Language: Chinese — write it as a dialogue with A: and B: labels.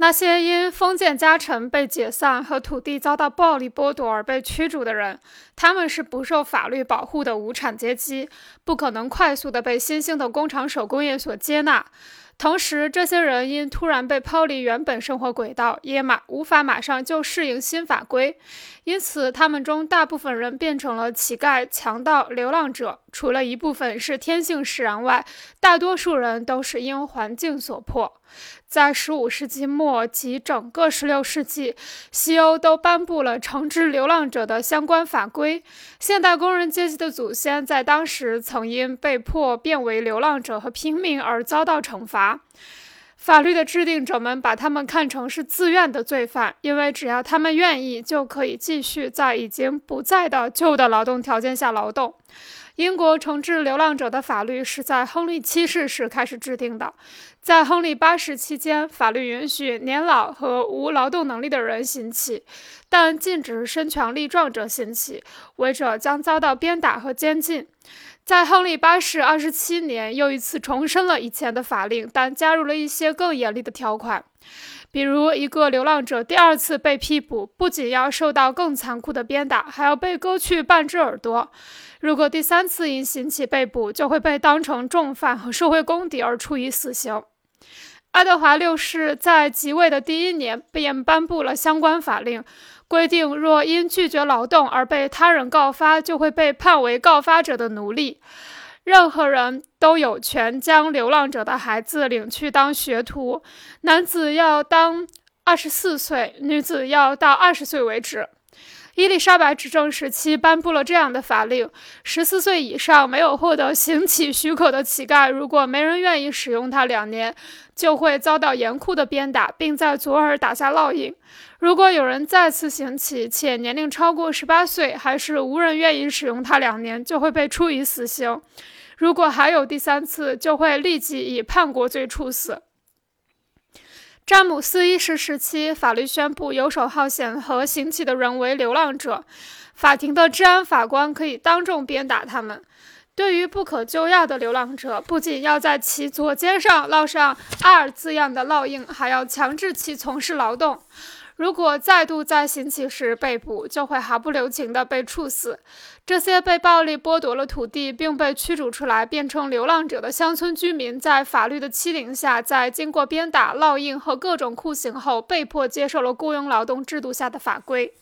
A: 那些因封建家臣被解散和土地遭到暴力剥夺而被驱逐的人，他们是不受法律保护的无产阶级，不可能快速的被新兴的工厂手工业所接纳。同时，这些人因突然被抛离原本生活轨道，也马无法马上就适应新法规，因此他们中大部分人变成了乞丐、强盗、流浪者。除了一部分是天性使然外，大多数人都是因环境所迫。在15世纪末及整个16世纪，西欧都颁布了惩治流浪者的相关法规。现代工人阶级的祖先在当时曾因被迫变为流浪者和平民而遭到惩罚。法律的制定者们把他们看成是自愿的罪犯，因为只要他们愿意，就可以继续在已经不在的旧的劳动条件下劳动。英国惩治流浪者的法律是在亨利七世时开始制定的。在亨利八世期间，法律允许年老和无劳动能力的人行乞，但禁止身强力壮者行乞，违者将遭到鞭打和监禁。在亨利八世二十七年，又一次重申了以前的法令，但加入了一些更严厉的条款。比如，一个流浪者第二次被批捕，不仅要受到更残酷的鞭打，还要被割去半只耳朵。如果第三次因行乞被捕，就会被当成重犯和社会公敌而处以死刑。爱德华六世在即位的第一年便颁布了相关法令，规定若因拒绝劳动而被他人告发，就会被判为告发者的奴隶。任何人都有权将流浪者的孩子领去当学徒，男子要当二十四岁，女子要到二十岁为止。伊丽莎白执政时期颁布了这样的法令：十四岁以上没有获得行乞许可的乞丐，如果没人愿意使用他两年，就会遭到严酷的鞭打，并在左耳打下烙印。如果有人再次行乞，且年龄超过十八岁，还是无人愿意使用他两年，就会被处以死刑。如果还有第三次，就会立即以叛国罪处死。詹姆斯一世时期，法律宣布游手好闲和行乞的人为流浪者，法庭的治安法官可以当众鞭打他们。对于不可救药的流浪者，不仅要在其左肩上烙上二字样的烙印，还要强制其从事劳动。如果再度在行乞时被捕，就会毫不留情地被处死。这些被暴力剥夺了土地并被驱逐出来变成流浪者的乡村居民，在法律的欺凌下，在经过鞭打、烙印和各种酷刑后，被迫接受了雇佣劳动制度下的法规。